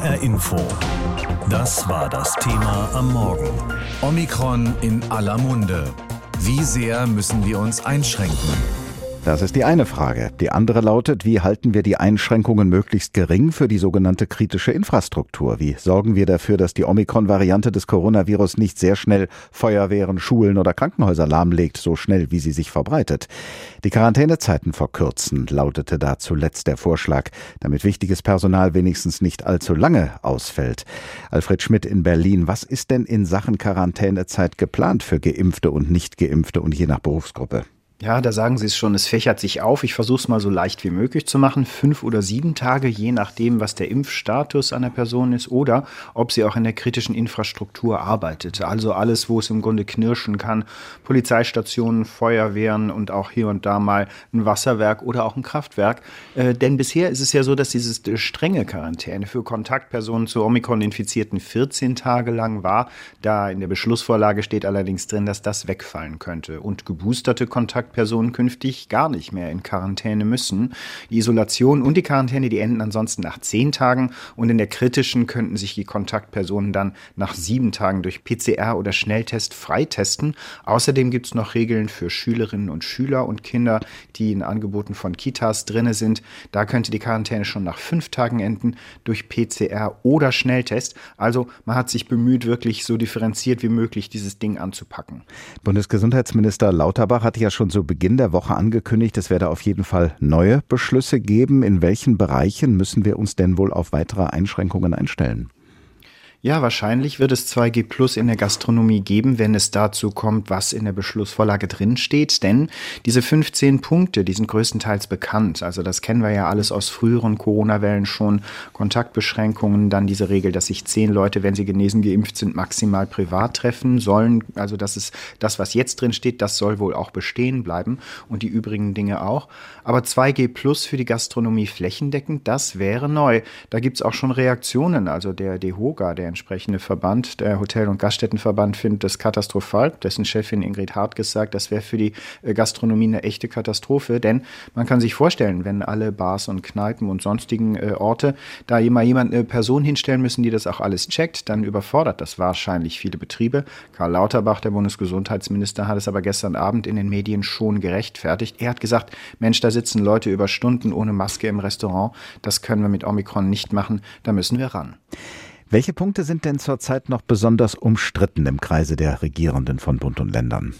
HR Info. Das war das Thema am Morgen. Omikron in aller Munde. Wie sehr müssen wir uns einschränken? Das ist die eine Frage. Die andere lautet, wie halten wir die Einschränkungen möglichst gering für die sogenannte kritische Infrastruktur? Wie sorgen wir dafür, dass die Omikron-Variante des Coronavirus nicht sehr schnell Feuerwehren, Schulen oder Krankenhäuser lahmlegt, so schnell wie sie sich verbreitet? Die Quarantänezeiten verkürzen, lautete da zuletzt der Vorschlag, damit wichtiges Personal wenigstens nicht allzu lange ausfällt. Alfred Schmidt in Berlin, was ist denn in Sachen Quarantänezeit geplant für Geimpfte und Nichtgeimpfte und je nach Berufsgruppe? Ja, da sagen Sie es schon, es fächert sich auf. Ich versuche es mal so leicht wie möglich zu machen. Fünf oder sieben Tage, je nachdem, was der Impfstatus einer Person ist oder ob sie auch in der kritischen Infrastruktur arbeitet. Also alles, wo es im Grunde knirschen kann. Polizeistationen, Feuerwehren und auch hier und da mal ein Wasserwerk oder auch ein Kraftwerk. Äh, denn bisher ist es ja so, dass dieses strenge Quarantäne für Kontaktpersonen zu Omikron-Infizierten 14 Tage lang war. Da in der Beschlussvorlage steht allerdings drin, dass das wegfallen könnte. Und geboosterte Kontaktpersonen Kontaktpersonen künftig gar nicht mehr in Quarantäne müssen. Die Isolation und die Quarantäne, die enden ansonsten nach zehn Tagen und in der kritischen könnten sich die Kontaktpersonen dann nach sieben Tagen durch PCR oder Schnelltest freitesten. Außerdem gibt es noch Regeln für Schülerinnen und Schüler und Kinder, die in Angeboten von Kitas drinne sind. Da könnte die Quarantäne schon nach fünf Tagen enden durch PCR oder Schnelltest. Also man hat sich bemüht, wirklich so differenziert wie möglich dieses Ding anzupacken. Bundesgesundheitsminister Lauterbach hat ja schon so zu Beginn der Woche angekündigt, es werde auf jeden Fall neue Beschlüsse geben. In welchen Bereichen müssen wir uns denn wohl auf weitere Einschränkungen einstellen? Ja, wahrscheinlich wird es 2G Plus in der Gastronomie geben, wenn es dazu kommt, was in der Beschlussvorlage drinsteht. Denn diese 15 Punkte, die sind größtenteils bekannt. Also das kennen wir ja alles aus früheren Corona-Wellen schon. Kontaktbeschränkungen, dann diese Regel, dass sich zehn Leute, wenn sie genesen geimpft sind, maximal privat treffen sollen. Also das ist das, was jetzt drinsteht, das soll wohl auch bestehen bleiben und die übrigen Dinge auch. Aber 2G Plus für die Gastronomie flächendeckend, das wäre neu. Da gibt's auch schon Reaktionen. Also der DEHOGA, der entsprechende Verband, der Hotel- und Gaststättenverband, findet das katastrophal. Dessen Chefin Ingrid Hartges sagt, das wäre für die äh, Gastronomie eine echte Katastrophe. Denn man kann sich vorstellen, wenn alle Bars und Kneipen und sonstigen äh, Orte da immer jemand eine Person hinstellen müssen, die das auch alles checkt, dann überfordert das wahrscheinlich viele Betriebe. Karl Lauterbach, der Bundesgesundheitsminister, hat es aber gestern Abend in den Medien schon gerechtfertigt. Er hat gesagt, Mensch, da sitzen Leute über Stunden ohne Maske im Restaurant. Das können wir mit Omikron nicht machen. Da müssen wir ran. Welche Punkte sind denn zurzeit noch besonders umstritten im Kreise der Regierenden von Bund und Ländern?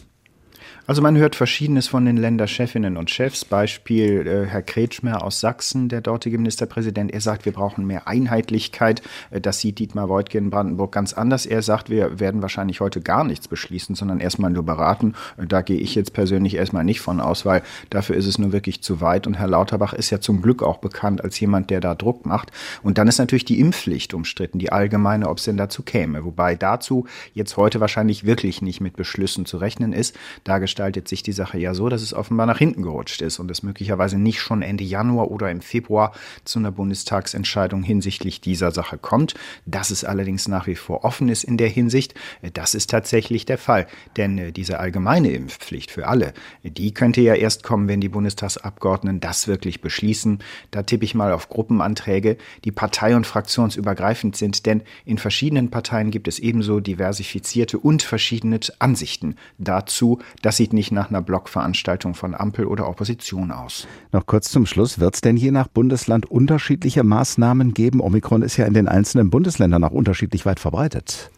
Also man hört Verschiedenes von den Länderchefinnen und Chefs. Beispiel äh, Herr Kretschmer aus Sachsen, der dortige Ministerpräsident. Er sagt, wir brauchen mehr Einheitlichkeit. Äh, das sieht Dietmar Woidke in Brandenburg ganz anders. Er sagt, wir werden wahrscheinlich heute gar nichts beschließen, sondern erstmal nur beraten. Äh, da gehe ich jetzt persönlich erstmal nicht von aus, weil dafür ist es nur wirklich zu weit. Und Herr Lauterbach ist ja zum Glück auch bekannt als jemand, der da Druck macht. Und dann ist natürlich die Impfpflicht umstritten, die allgemeine, ob es denn dazu käme. Wobei dazu jetzt heute wahrscheinlich wirklich nicht mit Beschlüssen zu rechnen ist. Dargestellt gestaltet sich die Sache ja so, dass es offenbar nach hinten gerutscht ist und es möglicherweise nicht schon Ende Januar oder im Februar zu einer Bundestagsentscheidung hinsichtlich dieser Sache kommt. Dass es allerdings nach wie vor offen ist in der Hinsicht, das ist tatsächlich der Fall. Denn äh, diese allgemeine Impfpflicht für alle, die könnte ja erst kommen, wenn die Bundestagsabgeordneten das wirklich beschließen. Da tippe ich mal auf Gruppenanträge, die partei- und fraktionsübergreifend sind, denn in verschiedenen Parteien gibt es ebenso diversifizierte und verschiedene Ansichten dazu, dass sie sieht nicht nach einer Blockveranstaltung von Ampel oder Opposition aus. Noch kurz zum Schluss. Wird es denn je nach Bundesland unterschiedliche Maßnahmen geben? Omikron ist ja in den einzelnen Bundesländern auch unterschiedlich weit verbreitet.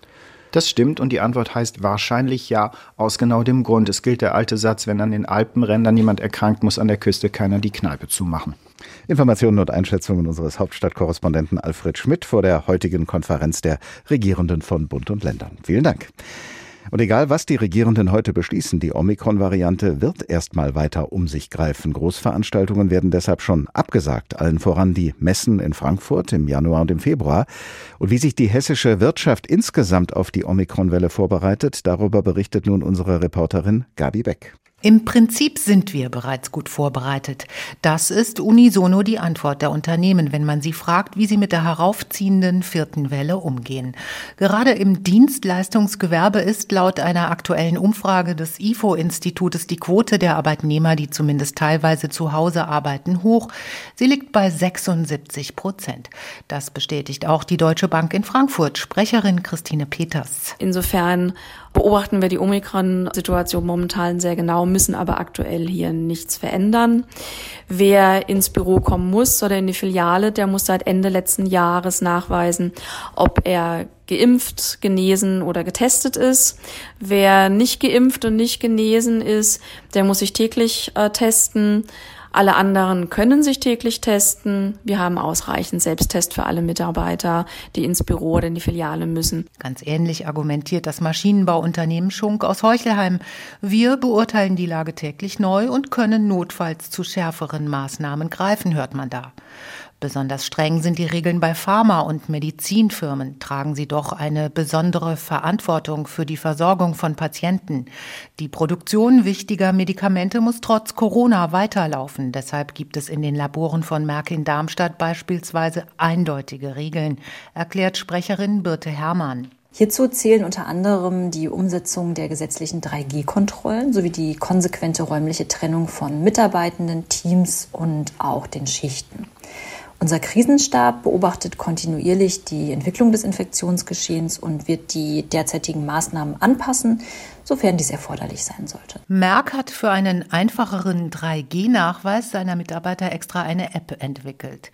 Das stimmt und die Antwort heißt wahrscheinlich ja, aus genau dem Grund. Es gilt der alte Satz, wenn an den Alpenrändern jemand erkrankt, muss an der Küste keiner die Kneipe zumachen. Informationen und Einschätzungen unseres Hauptstadtkorrespondenten Alfred Schmidt vor der heutigen Konferenz der Regierenden von Bund und Ländern. Vielen Dank. Und egal, was die Regierenden heute beschließen, die Omikron-Variante wird erstmal weiter um sich greifen. Großveranstaltungen werden deshalb schon abgesagt, allen voran die Messen in Frankfurt im Januar und im Februar. Und wie sich die hessische Wirtschaft insgesamt auf die Omikron-Welle vorbereitet, darüber berichtet nun unsere Reporterin Gabi Beck. Im Prinzip sind wir bereits gut vorbereitet. Das ist unisono die Antwort der Unternehmen, wenn man sie fragt, wie sie mit der heraufziehenden vierten Welle umgehen. Gerade im Dienstleistungsgewerbe ist laut einer aktuellen Umfrage des IFO-Institutes die Quote der Arbeitnehmer, die zumindest teilweise zu Hause arbeiten, hoch. Sie liegt bei 76 Prozent. Das bestätigt auch die Deutsche Bank in Frankfurt. Sprecherin Christine Peters. Insofern beobachten wir die Omikron-Situation momentan sehr genau, müssen aber aktuell hier nichts verändern. Wer ins Büro kommen muss oder in die Filiale, der muss seit Ende letzten Jahres nachweisen, ob er geimpft, genesen oder getestet ist. Wer nicht geimpft und nicht genesen ist, der muss sich täglich äh, testen. Alle anderen können sich täglich testen. Wir haben ausreichend Selbsttest für alle Mitarbeiter, die ins Büro oder in die Filiale müssen. Ganz ähnlich argumentiert das Maschinenbauunternehmen Schunk aus Heuchelheim. Wir beurteilen die Lage täglich neu und können notfalls zu schärferen Maßnahmen greifen, hört man da. Besonders streng sind die Regeln bei Pharma- und Medizinfirmen. Tragen sie doch eine besondere Verantwortung für die Versorgung von Patienten. Die Produktion wichtiger Medikamente muss trotz Corona weiterlaufen. Deshalb gibt es in den Laboren von Merck in Darmstadt beispielsweise eindeutige Regeln, erklärt Sprecherin Birte Herrmann. Hierzu zählen unter anderem die Umsetzung der gesetzlichen 3G-Kontrollen sowie die konsequente räumliche Trennung von Mitarbeitenden, Teams und auch den Schichten. Unser Krisenstab beobachtet kontinuierlich die Entwicklung des Infektionsgeschehens und wird die derzeitigen Maßnahmen anpassen, sofern dies erforderlich sein sollte. Merck hat für einen einfacheren 3G-Nachweis seiner Mitarbeiter extra eine App entwickelt.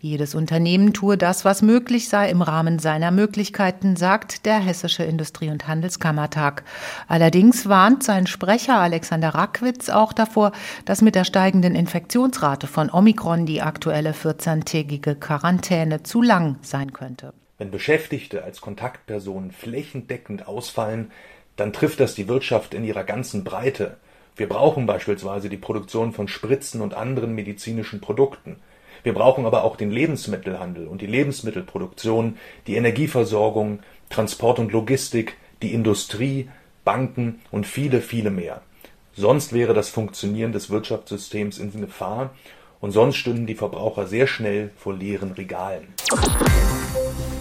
Jedes Unternehmen tue das, was möglich sei im Rahmen seiner Möglichkeiten, sagt der Hessische Industrie- und Handelskammertag. Allerdings warnt sein Sprecher Alexander Rackwitz auch davor, dass mit der steigenden Infektionsrate von Omikron die aktuelle 14-tägige Quarantäne zu lang sein könnte. Wenn Beschäftigte als Kontaktpersonen flächendeckend ausfallen, dann trifft das die Wirtschaft in ihrer ganzen Breite. Wir brauchen beispielsweise die Produktion von Spritzen und anderen medizinischen Produkten. Wir brauchen aber auch den Lebensmittelhandel und die Lebensmittelproduktion, die Energieversorgung, Transport und Logistik, die Industrie, Banken und viele, viele mehr. Sonst wäre das Funktionieren des Wirtschaftssystems in Gefahr und sonst stünden die Verbraucher sehr schnell vor leeren Regalen.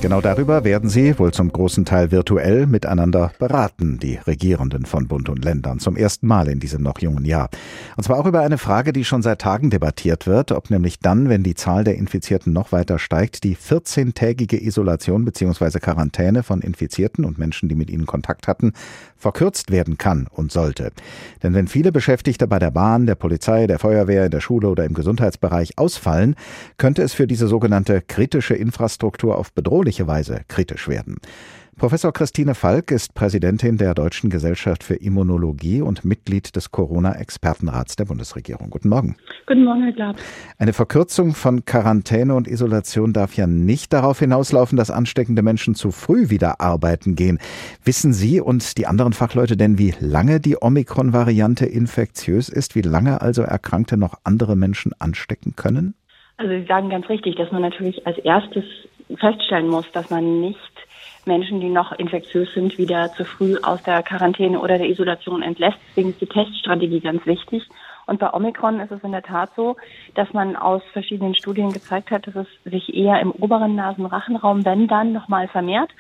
Genau darüber werden sie wohl zum großen Teil virtuell miteinander beraten, die Regierenden von Bund und Ländern, zum ersten Mal in diesem noch jungen Jahr. Und zwar auch über eine Frage, die schon seit Tagen debattiert wird, ob nämlich dann, wenn die Zahl der Infizierten noch weiter steigt, die 14-tägige Isolation bzw. Quarantäne von Infizierten und Menschen, die mit ihnen Kontakt hatten, verkürzt werden kann und sollte. Denn wenn viele Beschäftigte bei der Bahn, der Polizei, der Feuerwehr, in der Schule oder im Gesundheitsbereich ausfallen, könnte es für diese sogenannte kritische Infrastruktur auf bedrohliche Weise kritisch werden. Professor Christine Falk ist Präsidentin der Deutschen Gesellschaft für Immunologie und Mitglied des Corona-Expertenrats der Bundesregierung. Guten Morgen. Guten Morgen, Herr Glab. Eine Verkürzung von Quarantäne und Isolation darf ja nicht darauf hinauslaufen, dass ansteckende Menschen zu früh wieder arbeiten gehen. Wissen Sie und die anderen Fachleute denn, wie lange die Omikron-Variante infektiös ist, wie lange also Erkrankte noch andere Menschen anstecken können? Also Sie sagen ganz richtig, dass man natürlich als erstes feststellen muss, dass man nicht Menschen, die noch infektiös sind, wieder zu früh aus der Quarantäne oder der Isolation entlässt. Deswegen ist die Teststrategie ganz wichtig. Und bei Omikron ist es in der Tat so, dass man aus verschiedenen Studien gezeigt hat, dass es sich eher im oberen Nasenrachenraum, wenn dann, nochmal vermehrt.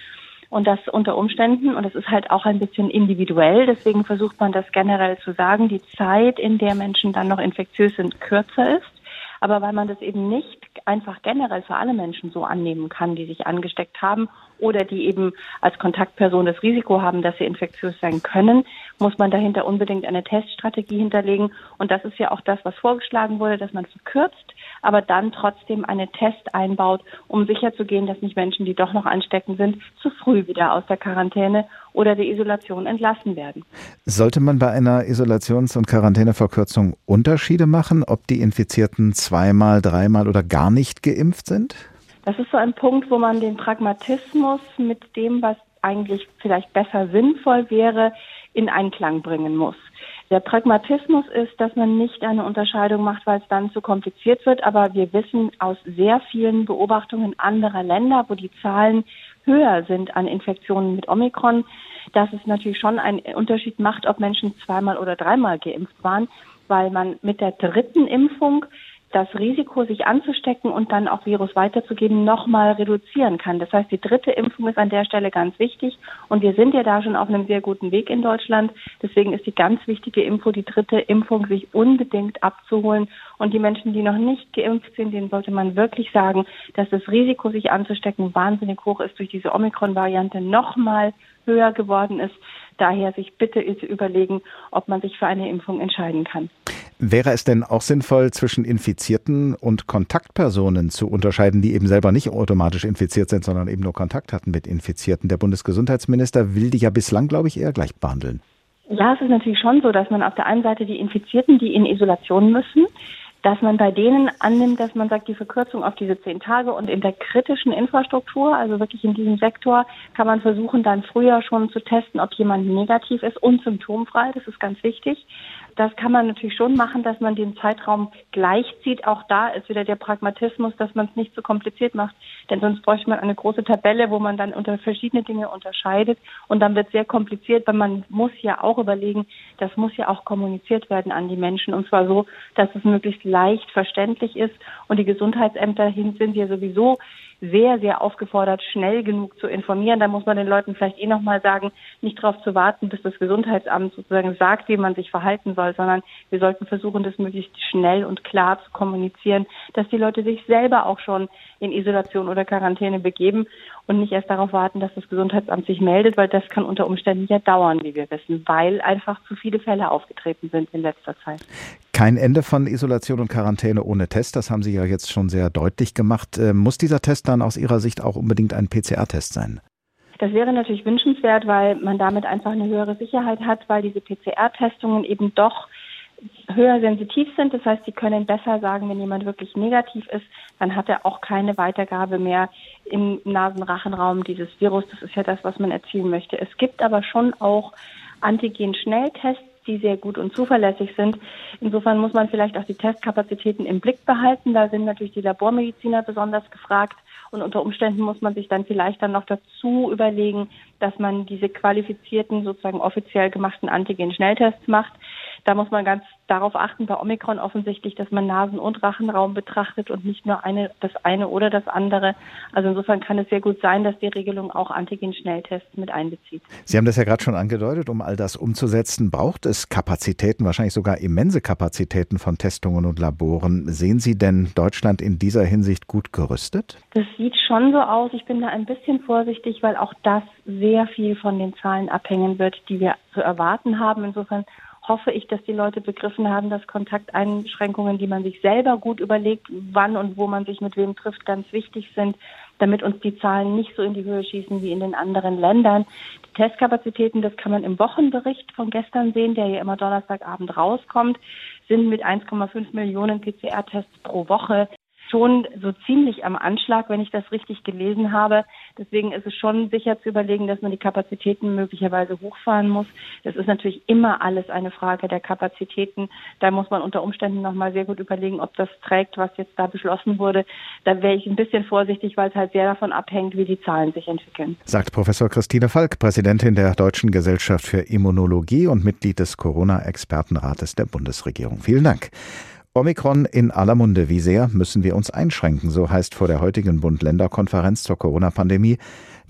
Und das unter Umständen, und das ist halt auch ein bisschen individuell, deswegen versucht man das generell zu sagen, die Zeit, in der Menschen dann noch infektiös sind, kürzer ist. Aber weil man das eben nicht einfach generell für alle Menschen so annehmen kann, die sich angesteckt haben oder die eben als Kontaktperson das Risiko haben, dass sie infektiös sein können, muss man dahinter unbedingt eine Teststrategie hinterlegen. Und das ist ja auch das, was vorgeschlagen wurde, dass man verkürzt, aber dann trotzdem einen Test einbaut, um sicherzugehen, dass nicht Menschen, die doch noch ansteckend sind, zu früh wieder aus der Quarantäne oder der Isolation entlassen werden. Sollte man bei einer Isolations- und Quarantäneverkürzung Unterschiede machen, ob die Infizierten zweimal, dreimal oder gar nicht geimpft sind? Das ist so ein Punkt, wo man den Pragmatismus mit dem, was eigentlich vielleicht besser sinnvoll wäre, in Einklang bringen muss. Der Pragmatismus ist, dass man nicht eine Unterscheidung macht, weil es dann zu kompliziert wird. Aber wir wissen aus sehr vielen Beobachtungen anderer Länder, wo die Zahlen höher sind an Infektionen mit Omikron, dass es natürlich schon einen Unterschied macht, ob Menschen zweimal oder dreimal geimpft waren, weil man mit der dritten Impfung das Risiko, sich anzustecken und dann auch Virus weiterzugeben, nochmal reduzieren kann. Das heißt, die dritte Impfung ist an der Stelle ganz wichtig und wir sind ja da schon auf einem sehr guten Weg in Deutschland. Deswegen ist die ganz wichtige Info, die dritte Impfung, sich unbedingt abzuholen. Und die Menschen, die noch nicht geimpft sind, denen sollte man wirklich sagen, dass das Risiko, sich anzustecken, wahnsinnig hoch ist durch diese Omikron-Variante nochmal höher geworden ist. Daher sich bitte überlegen, ob man sich für eine Impfung entscheiden kann. Wäre es denn auch sinnvoll, zwischen Infizierten und Kontaktpersonen zu unterscheiden, die eben selber nicht automatisch infiziert sind, sondern eben nur Kontakt hatten mit Infizierten? Der Bundesgesundheitsminister will die ja bislang, glaube ich, eher gleich behandeln. Ja, es ist natürlich schon so, dass man auf der einen Seite die Infizierten, die in Isolation müssen, dass man bei denen annimmt, dass man sagt, die Verkürzung auf diese zehn Tage und in der kritischen Infrastruktur, also wirklich in diesem Sektor, kann man versuchen, dann früher schon zu testen, ob jemand negativ ist und symptomfrei. Das ist ganz wichtig. Das kann man natürlich schon machen, dass man den Zeitraum gleichzieht. Auch da ist wieder der Pragmatismus, dass man es nicht zu so kompliziert macht. Denn sonst bräuchte man eine große Tabelle, wo man dann unter verschiedene Dinge unterscheidet. Und dann wird es sehr kompliziert, weil man muss ja auch überlegen, das muss ja auch kommuniziert werden an die Menschen. Und zwar so, dass es möglichst leicht verständlich ist. Und die Gesundheitsämter sind ja sowieso sehr, sehr aufgefordert, schnell genug zu informieren. Da muss man den Leuten vielleicht eh nochmal sagen, nicht darauf zu warten, bis das Gesundheitsamt sozusagen sagt, wie man sich verhalten soll, sondern wir sollten versuchen, das möglichst schnell und klar zu kommunizieren, dass die Leute sich selber auch schon in Isolation oder Quarantäne begeben und nicht erst darauf warten, dass das Gesundheitsamt sich meldet, weil das kann unter Umständen ja dauern, wie wir wissen, weil einfach zu viele Fälle aufgetreten sind in letzter Zeit. Kein Ende von Isolation und Quarantäne ohne Test, das haben Sie ja jetzt schon sehr deutlich gemacht. Äh, muss dieser Test dann aus Ihrer Sicht auch unbedingt ein PCR-Test sein? Das wäre natürlich wünschenswert, weil man damit einfach eine höhere Sicherheit hat, weil diese PCR-Testungen eben doch höher sensitiv sind. Das heißt, sie können besser sagen, wenn jemand wirklich negativ ist, dann hat er auch keine Weitergabe mehr im Nasenrachenraum dieses Virus. Das ist ja das, was man erzielen möchte. Es gibt aber schon auch Antigen-Schnelltests, die sehr gut und zuverlässig sind. Insofern muss man vielleicht auch die Testkapazitäten im Blick behalten. Da sind natürlich die Labormediziner besonders gefragt. Und unter Umständen muss man sich dann vielleicht dann noch dazu überlegen, dass man diese qualifizierten, sozusagen offiziell gemachten Antigen-Schnelltests macht. Da muss man ganz darauf achten, bei Omikron offensichtlich, dass man Nasen- und Rachenraum betrachtet und nicht nur eine, das eine oder das andere. Also insofern kann es sehr gut sein, dass die Regelung auch Antigen-Schnelltests mit einbezieht. Sie haben das ja gerade schon angedeutet, um all das umzusetzen, braucht es Kapazitäten, wahrscheinlich sogar immense Kapazitäten von Testungen und Laboren. Sehen Sie denn Deutschland in dieser Hinsicht gut gerüstet? Das sieht schon so aus. Ich bin da ein bisschen vorsichtig, weil auch das sehr viel von den Zahlen abhängen wird, die wir zu erwarten haben. Insofern hoffe ich, dass die Leute begriffen haben, dass Kontakteinschränkungen, die man sich selber gut überlegt, wann und wo man sich mit wem trifft, ganz wichtig sind, damit uns die Zahlen nicht so in die Höhe schießen wie in den anderen Ländern. Die Testkapazitäten, das kann man im Wochenbericht von gestern sehen, der ja immer Donnerstagabend rauskommt, sind mit 1,5 Millionen PCR-Tests pro Woche schon so ziemlich am Anschlag, wenn ich das richtig gelesen habe. Deswegen ist es schon sicher zu überlegen, dass man die Kapazitäten möglicherweise hochfahren muss. Das ist natürlich immer alles eine Frage der Kapazitäten. Da muss man unter Umständen nochmal sehr gut überlegen, ob das trägt, was jetzt da beschlossen wurde. Da wäre ich ein bisschen vorsichtig, weil es halt sehr davon abhängt, wie die Zahlen sich entwickeln. Sagt Professor Christine Falk, Präsidentin der Deutschen Gesellschaft für Immunologie und Mitglied des Corona-Expertenrates der Bundesregierung. Vielen Dank. Omikron in aller Munde. Wie sehr müssen wir uns einschränken? So heißt vor der heutigen Bund-Länder-Konferenz zur Corona-Pandemie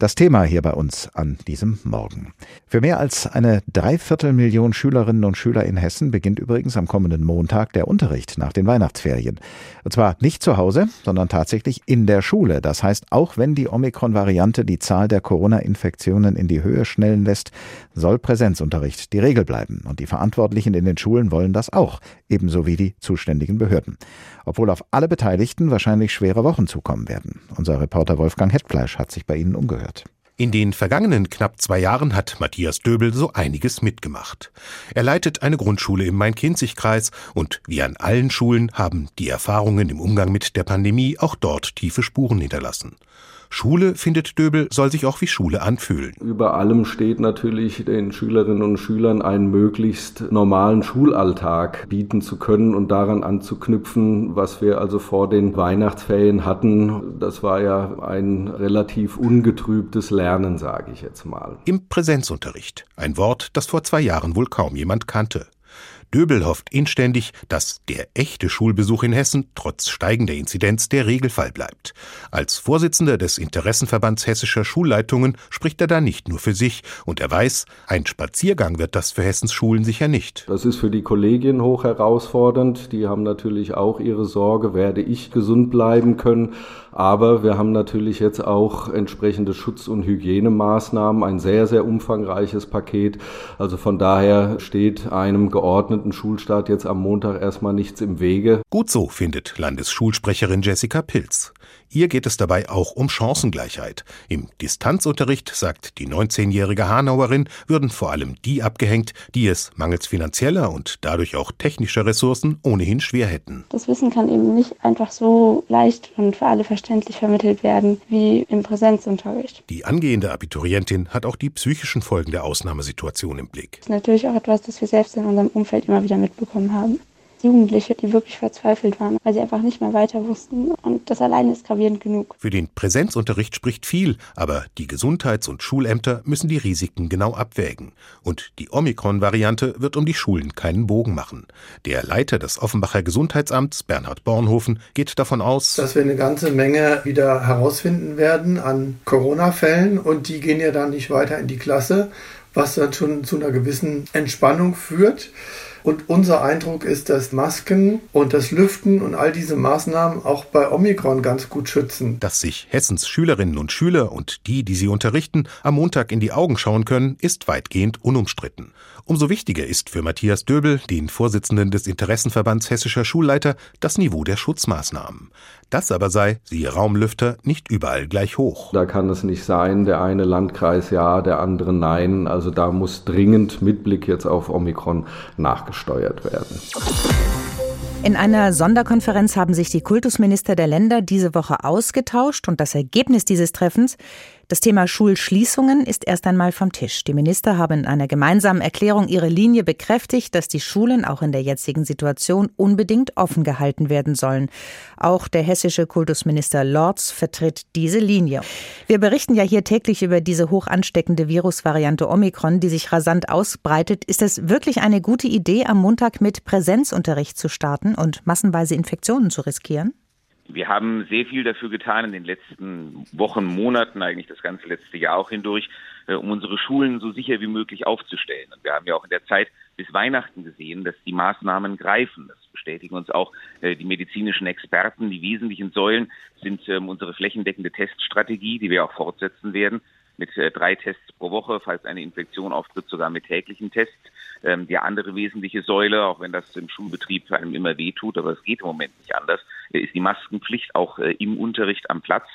das Thema hier bei uns an diesem Morgen. Für mehr als eine Dreiviertelmillion Schülerinnen und Schüler in Hessen beginnt übrigens am kommenden Montag der Unterricht nach den Weihnachtsferien. Und zwar nicht zu Hause, sondern tatsächlich in der Schule. Das heißt, auch wenn die Omikron-Variante die Zahl der Corona-Infektionen in die Höhe schnellen lässt, soll Präsenzunterricht die Regel bleiben. Und die Verantwortlichen in den Schulen wollen das auch, ebenso wie die zuständigen Behörden. Obwohl auf alle Beteiligten wahrscheinlich schwere Wochen zukommen werden. Unser Reporter Wolfgang Hetfleisch hat sich bei Ihnen umgehört. In den vergangenen knapp zwei Jahren hat Matthias Döbel so einiges mitgemacht. Er leitet eine Grundschule im Main-Kinzig-Kreis und wie an allen Schulen haben die Erfahrungen im Umgang mit der Pandemie auch dort tiefe Spuren hinterlassen. Schule, findet Döbel, soll sich auch wie Schule anfühlen. Über allem steht natürlich den Schülerinnen und Schülern einen möglichst normalen Schulalltag bieten zu können und daran anzuknüpfen, was wir also vor den Weihnachtsferien hatten. Das war ja ein relativ ungetrübtes Lernen, sage ich jetzt mal. Im Präsenzunterricht. Ein Wort, das vor zwei Jahren wohl kaum jemand kannte. Döbel hofft inständig, dass der echte Schulbesuch in Hessen trotz steigender Inzidenz der Regelfall bleibt. Als Vorsitzender des Interessenverbands hessischer Schulleitungen spricht er da nicht nur für sich und er weiß, ein Spaziergang wird das für Hessens Schulen sicher nicht. Das ist für die Kollegien hoch herausfordernd. Die haben natürlich auch ihre Sorge, werde ich gesund bleiben können. Aber wir haben natürlich jetzt auch entsprechende Schutz- und Hygienemaßnahmen, ein sehr, sehr umfangreiches Paket. Also von daher steht einem geordneten Schulstart jetzt am Montag erstmal nichts im Wege. Gut so, findet Landesschulsprecherin Jessica Pilz. Ihr geht es dabei auch um Chancengleichheit. Im Distanzunterricht, sagt die 19-jährige Hanauerin, würden vor allem die abgehängt, die es mangels finanzieller und dadurch auch technischer Ressourcen ohnehin schwer hätten. Das Wissen kann eben nicht einfach so leicht und für alle verständlich vermittelt werden wie im Präsenzunterricht. Die angehende Abiturientin hat auch die psychischen Folgen der Ausnahmesituation im Blick. Das ist natürlich auch etwas, das wir selbst in unserem Umfeld immer wieder mitbekommen haben. Jugendliche, die wirklich verzweifelt waren, weil sie einfach nicht mehr weiter wussten. Und das alleine ist gravierend genug. Für den Präsenzunterricht spricht viel, aber die Gesundheits- und Schulämter müssen die Risiken genau abwägen. Und die Omikron-Variante wird um die Schulen keinen Bogen machen. Der Leiter des Offenbacher Gesundheitsamts, Bernhard Bornhofen, geht davon aus, dass wir eine ganze Menge wieder herausfinden werden an Corona-Fällen und die gehen ja dann nicht weiter in die Klasse, was dann schon zu einer gewissen Entspannung führt. Und unser Eindruck ist, dass Masken und das Lüften und all diese Maßnahmen auch bei Omikron ganz gut schützen. Dass sich Hessens Schülerinnen und Schüler und die, die sie unterrichten, am Montag in die Augen schauen können, ist weitgehend unumstritten. Umso wichtiger ist für Matthias Döbel, den Vorsitzenden des Interessenverbands hessischer Schulleiter, das Niveau der Schutzmaßnahmen. Das aber sei, siehe Raumlüfter, nicht überall gleich hoch. Da kann es nicht sein, der eine Landkreis ja, der andere nein. Also da muss dringend mit Blick jetzt auf Omikron nachgesteuert werden. In einer Sonderkonferenz haben sich die Kultusminister der Länder diese Woche ausgetauscht und das Ergebnis dieses Treffens das Thema Schulschließungen ist erst einmal vom Tisch. Die Minister haben in einer gemeinsamen Erklärung ihre Linie bekräftigt, dass die Schulen auch in der jetzigen Situation unbedingt offen gehalten werden sollen. Auch der hessische Kultusminister Lorz vertritt diese Linie. Wir berichten ja hier täglich über diese hoch ansteckende Virusvariante Omikron, die sich rasant ausbreitet. Ist es wirklich eine gute Idee, am Montag mit Präsenzunterricht zu starten und massenweise Infektionen zu riskieren? Wir haben sehr viel dafür getan in den letzten Wochen, Monaten, eigentlich das ganze letzte Jahr auch hindurch, äh, um unsere Schulen so sicher wie möglich aufzustellen. Und wir haben ja auch in der Zeit bis Weihnachten gesehen, dass die Maßnahmen greifen. Das bestätigen uns auch äh, die medizinischen Experten. Die wesentlichen Säulen sind ähm, unsere flächendeckende Teststrategie, die wir auch fortsetzen werden mit äh, drei Tests pro Woche, falls eine Infektion auftritt, sogar mit täglichen Tests. Ähm, die andere wesentliche Säule, auch wenn das im Schulbetrieb einem immer wehtut, aber es geht im Moment nicht anders, äh, ist die Maskenpflicht auch äh, im Unterricht am Platz.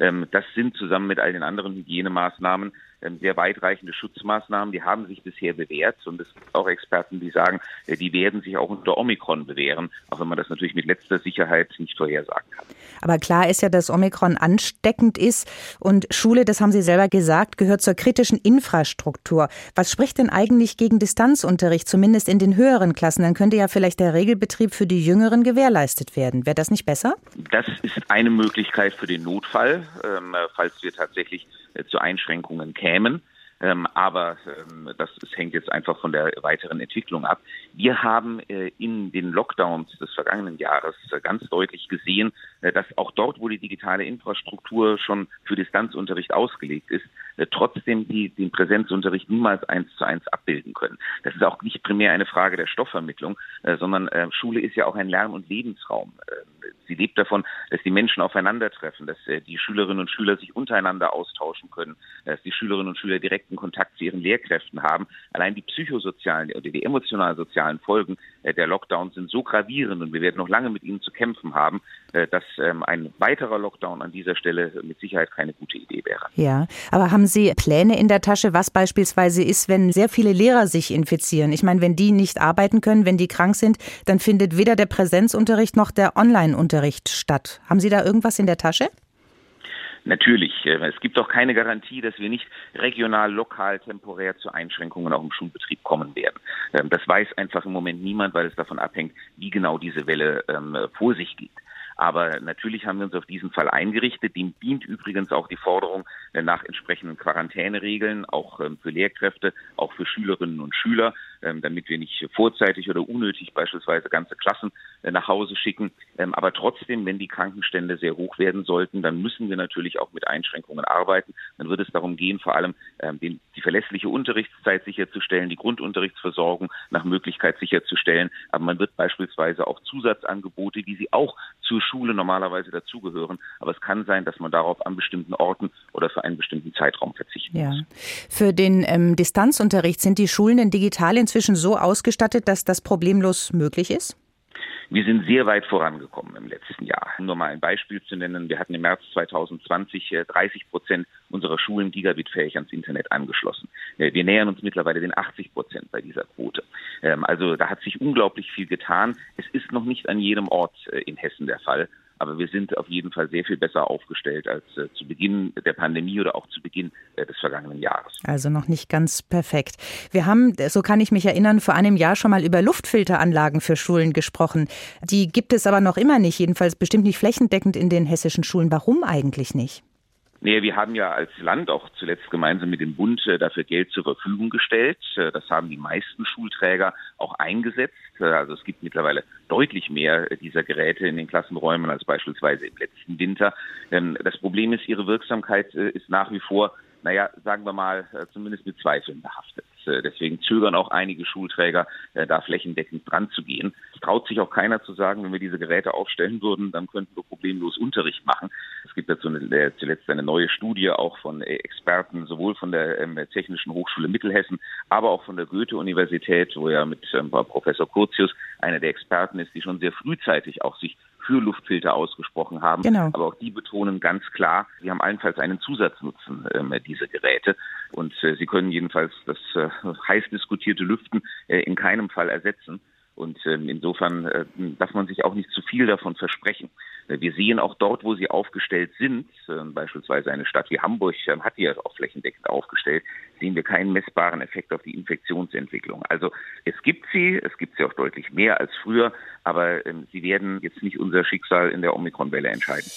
Ähm, das sind zusammen mit all den anderen Hygienemaßnahmen sehr weitreichende Schutzmaßnahmen, die haben sich bisher bewährt und es gibt auch Experten, die sagen, äh, die werden sich auch unter Omikron bewähren, auch wenn man das natürlich mit letzter Sicherheit nicht vorhersagen kann. Aber klar ist ja, dass Omikron ansteckend ist und Schule, das haben Sie selber gesagt, gehört zur kritischen Infrastruktur. Was spricht denn eigentlich gegen Distanzunterricht, zumindest in den höheren Klassen? Dann könnte ja vielleicht der Regelbetrieb für die Jüngeren gewährleistet werden. Wäre das nicht besser? Das ist eine Möglichkeit für den Notfall, ähm, falls wir tatsächlich zu Einschränkungen kämen. Ähm, aber ähm, das, das, hängt jetzt einfach von der weiteren Entwicklung ab. Wir haben äh, in den Lockdowns des vergangenen Jahres äh, ganz deutlich gesehen, äh, dass auch dort, wo die digitale Infrastruktur schon für Distanzunterricht ausgelegt ist, äh, trotzdem die, den Präsenzunterricht niemals eins zu eins abbilden können. Das ist auch nicht primär eine Frage der Stoffvermittlung, äh, sondern äh, Schule ist ja auch ein Lern- und Lebensraum. sie lebt davon, dass die Menschen aufeinandertreffen, dass die Schülerinnen und Schüler sich untereinander austauschen können, dass die Schülerinnen und Schüler direkten Kontakt zu ihren Lehrkräften haben. Allein die psychosozialen oder die emotional-sozialen Folgen der Lockdowns sind so gravierend und wir werden noch lange mit ihnen zu kämpfen haben, dass ähm, ein weiterer Lockdown an dieser Stelle mit Sicherheit keine gute Idee wäre. Ja, aber haben Sie Pläne in der Tasche, was beispielsweise ist, wenn sehr viele Lehrer sich infizieren? Ich meine, wenn die nicht arbeiten können, wenn die krank sind, dann findet weder der Präsenzunterricht noch der Online-Unterricht statt. Haben Sie da irgendwas in der Tasche? Natürlich. Äh, es gibt auch keine Garantie, dass wir nicht regional, lokal, temporär zu Einschränkungen auch im Schulbetrieb kommen werden. Ähm, das weiß einfach im Moment niemand, weil es davon abhängt, wie genau diese Welle ähm, vor sich geht. Aber natürlich haben wir uns auf diesen Fall eingerichtet. Dem dient übrigens auch die Forderung nach entsprechenden Quarantäneregeln, auch ähm, für Lehrkräfte, auch für Schülerinnen und Schüler, ähm, damit wir nicht vorzeitig oder unnötig beispielsweise ganze Klassen äh, nach Hause schicken. Ähm, aber trotzdem, wenn die Krankenstände sehr hoch werden sollten, dann müssen wir natürlich auch mit Einschränkungen arbeiten. Dann wird es darum gehen, vor allem die verlässliche Unterrichtszeit sicherzustellen, die Grundunterrichtsversorgung nach Möglichkeit sicherzustellen. Aber man wird beispielsweise auch Zusatzangebote, die Sie auch zur Schule normalerweise dazugehören. Aber es kann sein, dass man darauf an bestimmten Orten oder für einen bestimmten Zeitraum verzichten ja. muss. Für den ähm, Distanzunterricht sind die Schulen denn digital inzwischen so ausgestattet, dass das problemlos möglich ist? Wir sind sehr weit vorangekommen im letzten Jahr. Nur mal ein Beispiel zu nennen. Wir hatten im März 2020 30 äh, Prozent unserer Schulen gigabitfähig ans Internet angeschlossen. Äh, wir nähern uns mittlerweile den 80 Prozent bei dieser Quote. Ähm, also da hat sich unglaublich viel getan. Es ist noch nicht an jedem Ort äh, in Hessen der Fall. Aber wir sind auf jeden Fall sehr viel besser aufgestellt als äh, zu Beginn der Pandemie oder auch zu Beginn äh, des vergangenen Jahres. Also noch nicht ganz perfekt. Wir haben, so kann ich mich erinnern, vor einem Jahr schon mal über Luftfilteranlagen für Schulen gesprochen. Die gibt es aber noch immer nicht, jedenfalls bestimmt nicht flächendeckend in den hessischen Schulen. Warum eigentlich nicht? Nee, wir haben ja als Land auch zuletzt gemeinsam mit dem Bund äh, dafür Geld zur Verfügung gestellt. Äh, das haben die meisten Schulträger auch eingesetzt. Äh, also es gibt mittlerweile deutlich mehr dieser Geräte in den Klassenräumen als beispielsweise im letzten Winter. Ähm, das Problem ist, ihre Wirksamkeit ist nach wie vor naja, sagen wir mal, zumindest mit Zweifeln behaftet. Äh, deswegen zögern auch einige Schulträger, äh, da flächendeckend dran zu gehen. Es traut sich auch keiner zu sagen, wenn wir diese Geräte aufstellen würden, dann könnten wir problemlos Unterricht machen. Es gibt dazu eine, zuletzt eine neue Studie auch von Experten, sowohl von der ähm, Technischen Hochschule Mittelhessen, aber auch von der Goethe-Universität, wo ja mit ähm, Professor Curtius einer der Experten ist, die schon sehr frühzeitig auch sich für Luftfilter ausgesprochen haben. Genau. Aber auch die betonen ganz klar, sie haben allenfalls einen Zusatznutzen, äh, diese Geräte. Und äh, sie können jedenfalls das äh, heiß diskutierte Lüften äh, in keinem Fall ersetzen. Und ähm, insofern äh, darf man sich auch nicht zu viel davon versprechen. Äh, wir sehen auch dort, wo sie aufgestellt sind, äh, beispielsweise eine Stadt wie Hamburg äh, hat die ja auch flächendeckend aufgestellt, sehen wir keinen messbaren Effekt auf die Infektionsentwicklung. Also es gibt sie, es gibt sie auch deutlich mehr als früher, aber ähm, sie werden jetzt nicht unser Schicksal in der Omikron-Welle entscheiden.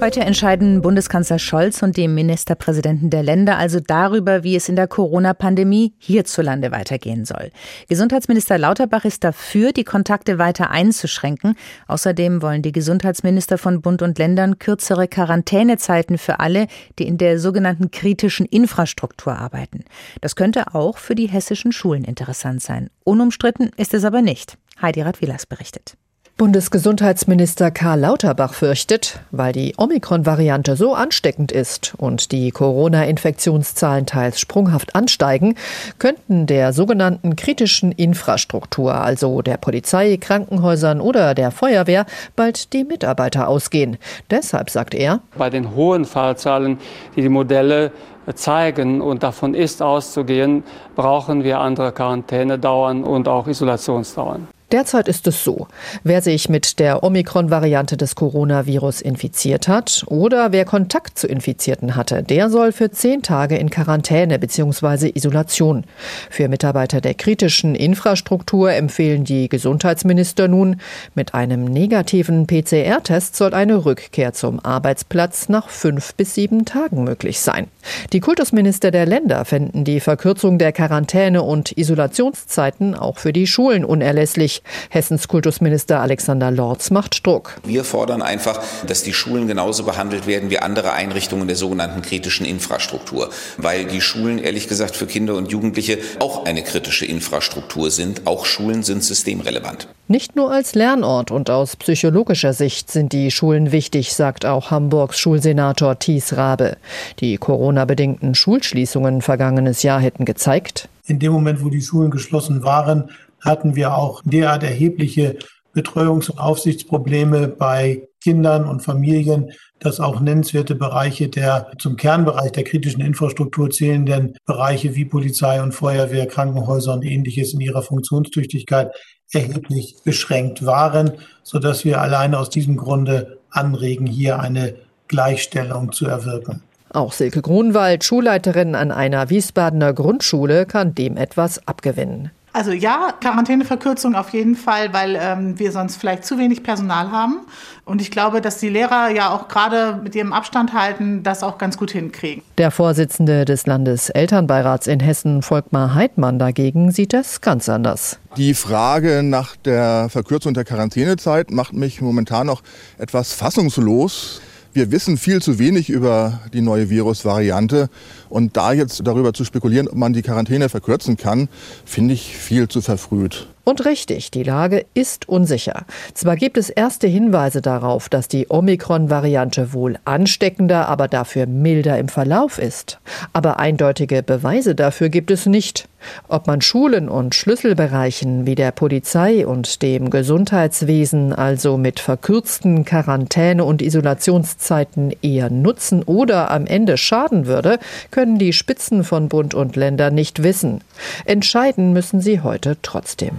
Heute entscheiden Bundeskanzler Scholz und die Ministerpräsidenten der Länder also darüber, wie es in der Corona-Pandemie hierzulande weitergehen soll. Gesundheitsminister Lauterbach ist dafür, die Kontakte weiter einzuschränken. Außerdem wollen die Gesundheitsminister von Bund und Ländern kürzere Quarantänezeiten für alle, die in der sogenannten kritischen Infrastruktur arbeiten. Das könnte auch für die hessischen Schulen interessant sein. Unumstritten ist es aber nicht. Heidi Radwilas berichtet. Bundesgesundheitsminister Karl Lauterbach fürchtet, weil die Omikron-Variante so ansteckend ist und die Corona-Infektionszahlen teils sprunghaft ansteigen, könnten der sogenannten kritischen Infrastruktur, also der Polizei, Krankenhäusern oder der Feuerwehr, bald die Mitarbeiter ausgehen. Deshalb sagt er, bei den hohen Fallzahlen, die die Modelle zeigen und davon ist auszugehen, brauchen wir andere Quarantänedauern und auch Isolationsdauern. Derzeit ist es so, wer sich mit der Omikron-Variante des Coronavirus infiziert hat oder wer Kontakt zu Infizierten hatte, der soll für zehn Tage in Quarantäne bzw. Isolation. Für Mitarbeiter der kritischen Infrastruktur empfehlen die Gesundheitsminister nun, mit einem negativen PCR-Test soll eine Rückkehr zum Arbeitsplatz nach fünf bis sieben Tagen möglich sein. Die Kultusminister der Länder fänden die Verkürzung der Quarantäne- und Isolationszeiten auch für die Schulen unerlässlich. Hessens Kultusminister Alexander Lorz macht Druck. Wir fordern einfach, dass die Schulen genauso behandelt werden wie andere Einrichtungen der sogenannten kritischen Infrastruktur, weil die Schulen ehrlich gesagt für Kinder und Jugendliche auch eine kritische Infrastruktur sind. Auch Schulen sind systemrelevant. Nicht nur als Lernort und aus psychologischer Sicht sind die Schulen wichtig, sagt auch Hamburgs Schulsenator Thies Rabe. Die Corona-bedingten Schulschließungen vergangenes Jahr hätten gezeigt, in dem Moment, wo die Schulen geschlossen waren, hatten wir auch derart erhebliche Betreuungs- und Aufsichtsprobleme bei Kindern und Familien, dass auch nennenswerte Bereiche der zum Kernbereich der kritischen Infrastruktur zählenden Bereiche wie Polizei und Feuerwehr, Krankenhäuser und ähnliches in ihrer Funktionstüchtigkeit erheblich beschränkt waren, sodass wir alleine aus diesem Grunde anregen, hier eine Gleichstellung zu erwirken. Auch Silke Grunwald, Schulleiterin an einer Wiesbadener Grundschule, kann dem etwas abgewinnen. Also ja, Quarantäneverkürzung auf jeden Fall, weil ähm, wir sonst vielleicht zu wenig Personal haben. Und ich glaube, dass die Lehrer ja auch gerade mit ihrem Abstand halten, das auch ganz gut hinkriegen. Der Vorsitzende des Landeselternbeirats in Hessen, Volkmar Heidmann, dagegen sieht das ganz anders. Die Frage nach der Verkürzung der Quarantänezeit macht mich momentan noch etwas fassungslos. Wir wissen viel zu wenig über die neue Virusvariante. Und da jetzt darüber zu spekulieren, ob man die Quarantäne verkürzen kann, finde ich viel zu verfrüht. Und richtig, die Lage ist unsicher. Zwar gibt es erste Hinweise darauf, dass die Omikron-Variante wohl ansteckender, aber dafür milder im Verlauf ist. Aber eindeutige Beweise dafür gibt es nicht. Ob man Schulen und Schlüsselbereichen wie der Polizei und dem Gesundheitswesen also mit verkürzten Quarantäne- und Isolationszeiten eher nutzen oder am Ende schaden würde, können die Spitzen von Bund und Länder nicht wissen. Entscheiden müssen sie heute trotzdem.